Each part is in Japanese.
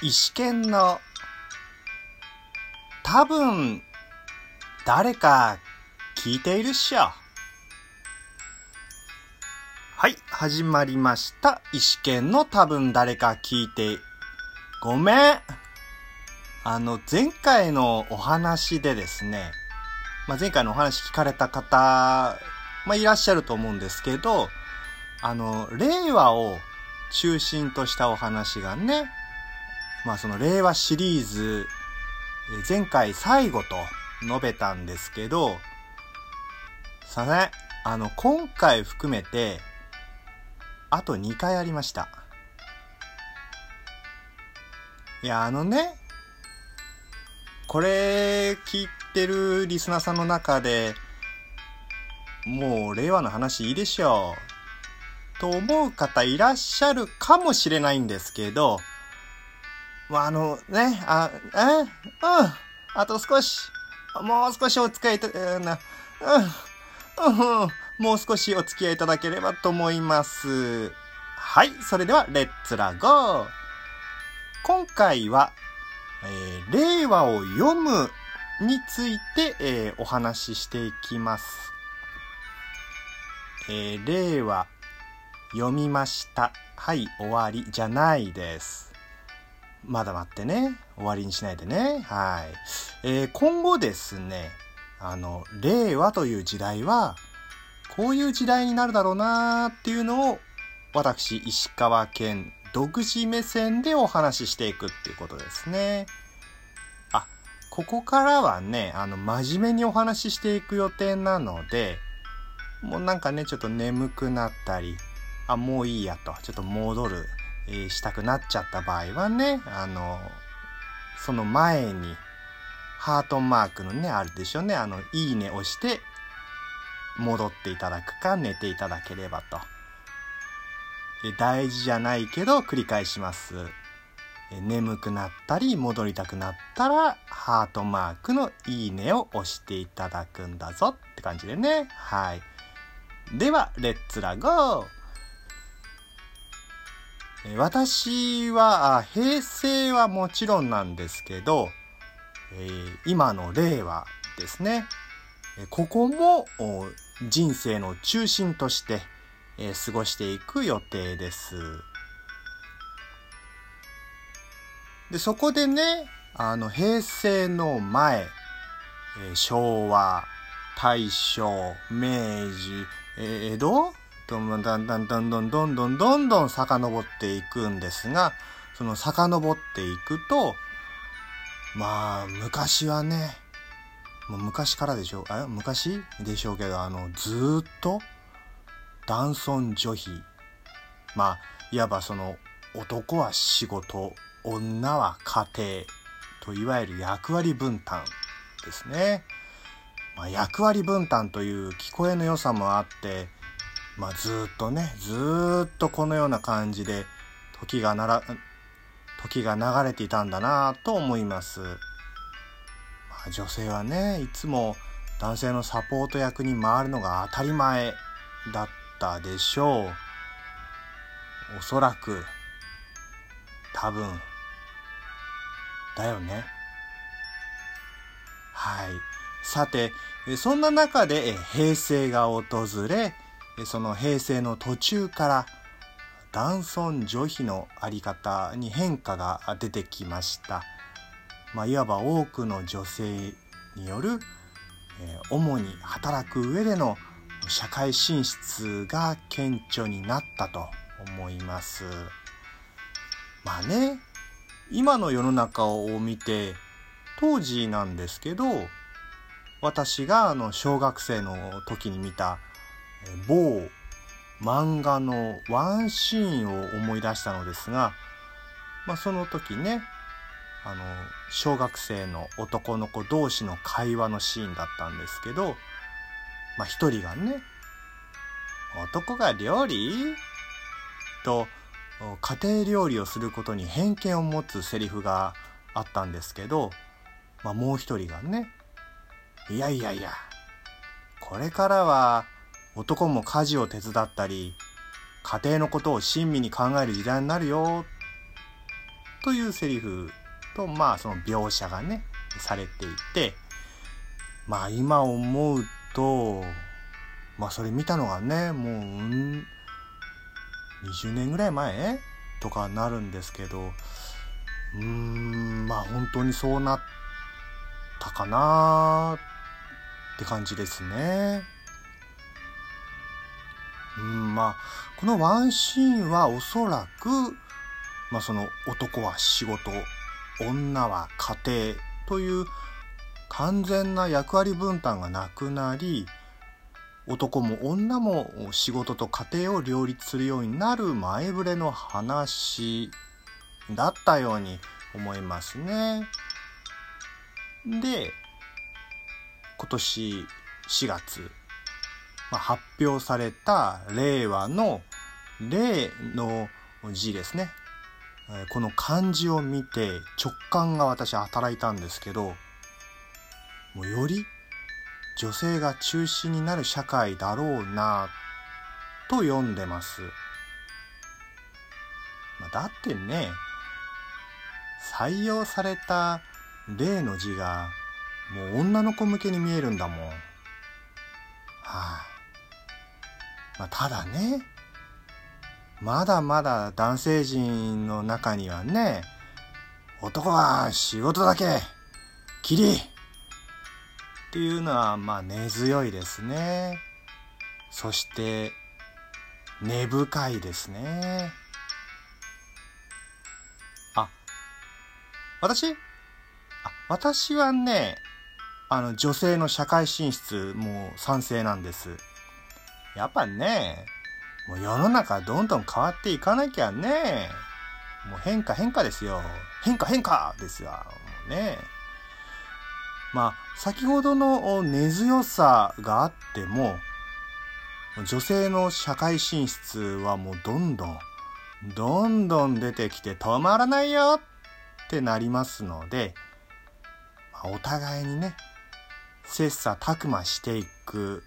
石剣の多分誰か聞いているっしょ。はい、始まりました。石剣の多分誰か聞いて、ごめん。あの、前回のお話でですね、まあ、前回のお話聞かれた方、まあ、いらっしゃると思うんですけど、あの、令和を中心としたお話がね、まあその令和シリーズ、前回最後と述べたんですけど、さね、あの、今回含めて、あと2回ありました。いや、あのね、これ聞いてるリスナーさんの中で、もう令和の話いいでしょう。と思う方いらっしゃるかもしれないんですけど、まあ、あのね、あ、え、うん、あと少し、もう少しお付き合いいた、うん、うん、もう少しお付き合いいただければと思います。はい、それでは、レッツラゴー今回は、えー令和を読むについて、えーお話ししていきます。えー令和、読みました。はい、終わりじゃないです。まだ待ってね。終わりにしないでね。はい。えー今後ですね、あの、令和という時代は、こういう時代になるだろうなーっていうのを、私、石川県独自目線でお話ししていくっていうことですね。あ、ここからはね、あの、真面目にお話ししていく予定なので、もうなんかね、ちょっと眠くなったり、あ、もういいやと、ちょっと戻る、えーしたくなっちゃった場合はね、あの、その前に、ハートマークのね、あるでしょうね。あの、いいね押して、戻っていただくか、寝ていただければと。え大事じゃないけど、繰り返します。え眠くなったり、戻りたくなったら、ハートマークのいいねを押していただくんだぞって感じでね。はい。では、レッツラゴー私は、平成はもちろんなんですけど、え今の令和ですね。ここも人生の中心として、え過ごしていく予定です。で、そこでね、あの、平成の前、え昭和、大正、明治、え江戸どんどんだんだんだんどんどんどんどんどん遡っていくんですが、その遡っていくと、まあ、昔はね、もう昔からでしょあ昔でしょうけど、あの、ずっと、男尊女卑。まあ、いわばその、男は仕事、女は家庭、といわゆる役割分担ですね。まあ、役割分担という聞こえの良さもあって、まあ、ずっとね、ずっとこのような感じで、時がなら、時が流れていたんだなと思います。まあ、女性はね、いつも男性のサポート役に回るのが当たり前だったでしょう。おそらく、多分、だよね。はい。さて、そんな中で平成が訪れ、その平成の途中から男尊女卑のあり方に変化が出てきました。まあ、いわば多くの女性による、えー主に働く上での社会進出が顕著になったと思います。まあね、今の世の中を見て、当時なんですけど、私があの小学生の時に見た某漫画のワンシーンを思い出したのですが、まあ、その時ねあの小学生の男の子同士の会話のシーンだったんですけど、まあ、一人がね「男が料理?」と家庭料理をすることに偏見を持つセリフがあったんですけど、まあ、もう一人がねいやいやいや、これからは男も家事を手伝ったり、家庭のことを親身に考える時代になるよ。というセリフと、まあその描写がね、されていて、まあ今思うと、まあそれ見たのがね、もう、うん、20年ぐらい前？とかなるんですけど、うーん、まあ本当にそうなったかなって感じですね。うん、まあ、このワンシーンはおそらく、まあその男は仕事、女は家庭という完全な役割分担がなくなり、男も女も仕事と家庭を両立するようになる前触れの話だったように思いますね。で、今年4月、ま、発表された令和の令の字ですね。この漢字を見て直感が私働いたんですけど、もうより女性が中心になる社会だろうなと読んでます。だってね、採用された例の字がもう女の子向けに見えるんだもん。はい、あ、まあ、ただね、まだまだ男性陣の中にはね、男は仕事だけ、きりっていうのはまあ根強いですね。そして根深いですね。あ、私？あ、私はね、あの女性の社会進出も賛成なんです。やっぱね、もう世の中どんどん変わっていかなきゃね、もう変化変化ですよ。変化変化ですよ。もうね。まあ、先ほどの根強さがあっても、女性の社会進出はもうどんどん、どんどん出てきて止まらないよってなりますので、まあ、お互いにね、切磋琢磨していく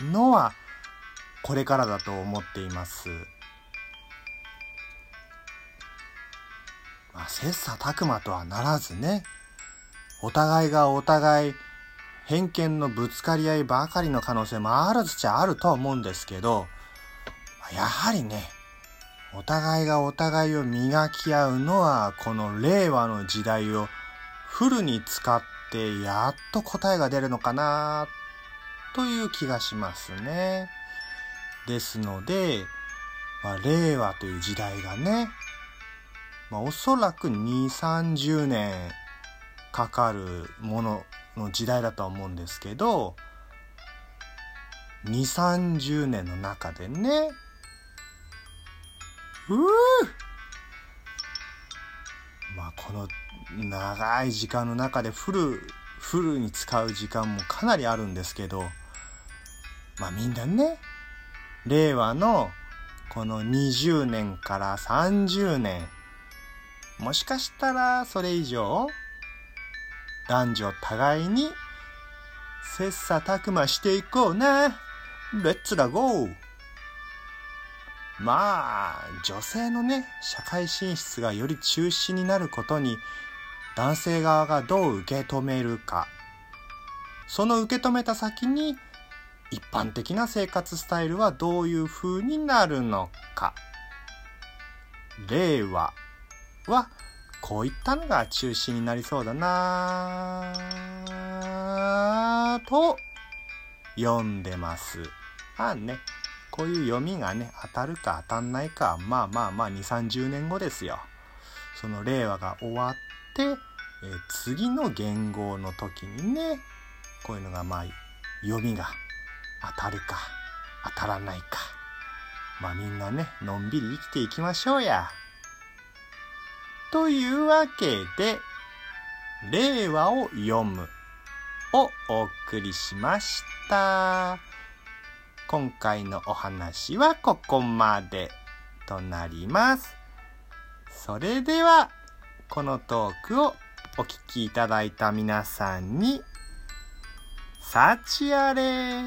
のは、これからだと思っています。まあ、切磋琢磨とはならずね、お互いがお互い偏見のぶつかり合いばかりの可能性もあるっちゃあるとは思うんですけど、やはりね、お互いがお互いを磨き合うのはこの令和の時代をフルに使ってやっと答えが出るのかなという気がしますね。ですので、まあ、令和という時代がね、まあ、おそらく2、30年かかるものの時代だとは思うんですけど2 3 0年の中でねうーまあこの長い時間の中でフルフルに使う時間もかなりあるんですけどまあみんなね令和のこの20年から30年もしかしたらそれ以上男女互いに切磋琢磨していこうな。レッツラゴーまあ、女性のね、社会進出がより中心になることに、男性側がどう受け止めるか。その受け止めた先に、一般的な生活スタイルはどういう風になるのか。令和はこういったのが中心になりそうだなと読んでます。まあね、こういう読みがね、当たるか当たんないか、まあまあまあ2、30年後ですよ。その令和が終わって、え、次の言語の時にね、こういうのがまあ読みが当たるか当たらないか。まあみんなね、のんびり生きていきましょうや。というわけで、令和を読むをお送りしました。今回のお話はここまでとなります。それでは、このトークをお聞きいただいた皆さんに、幸あれ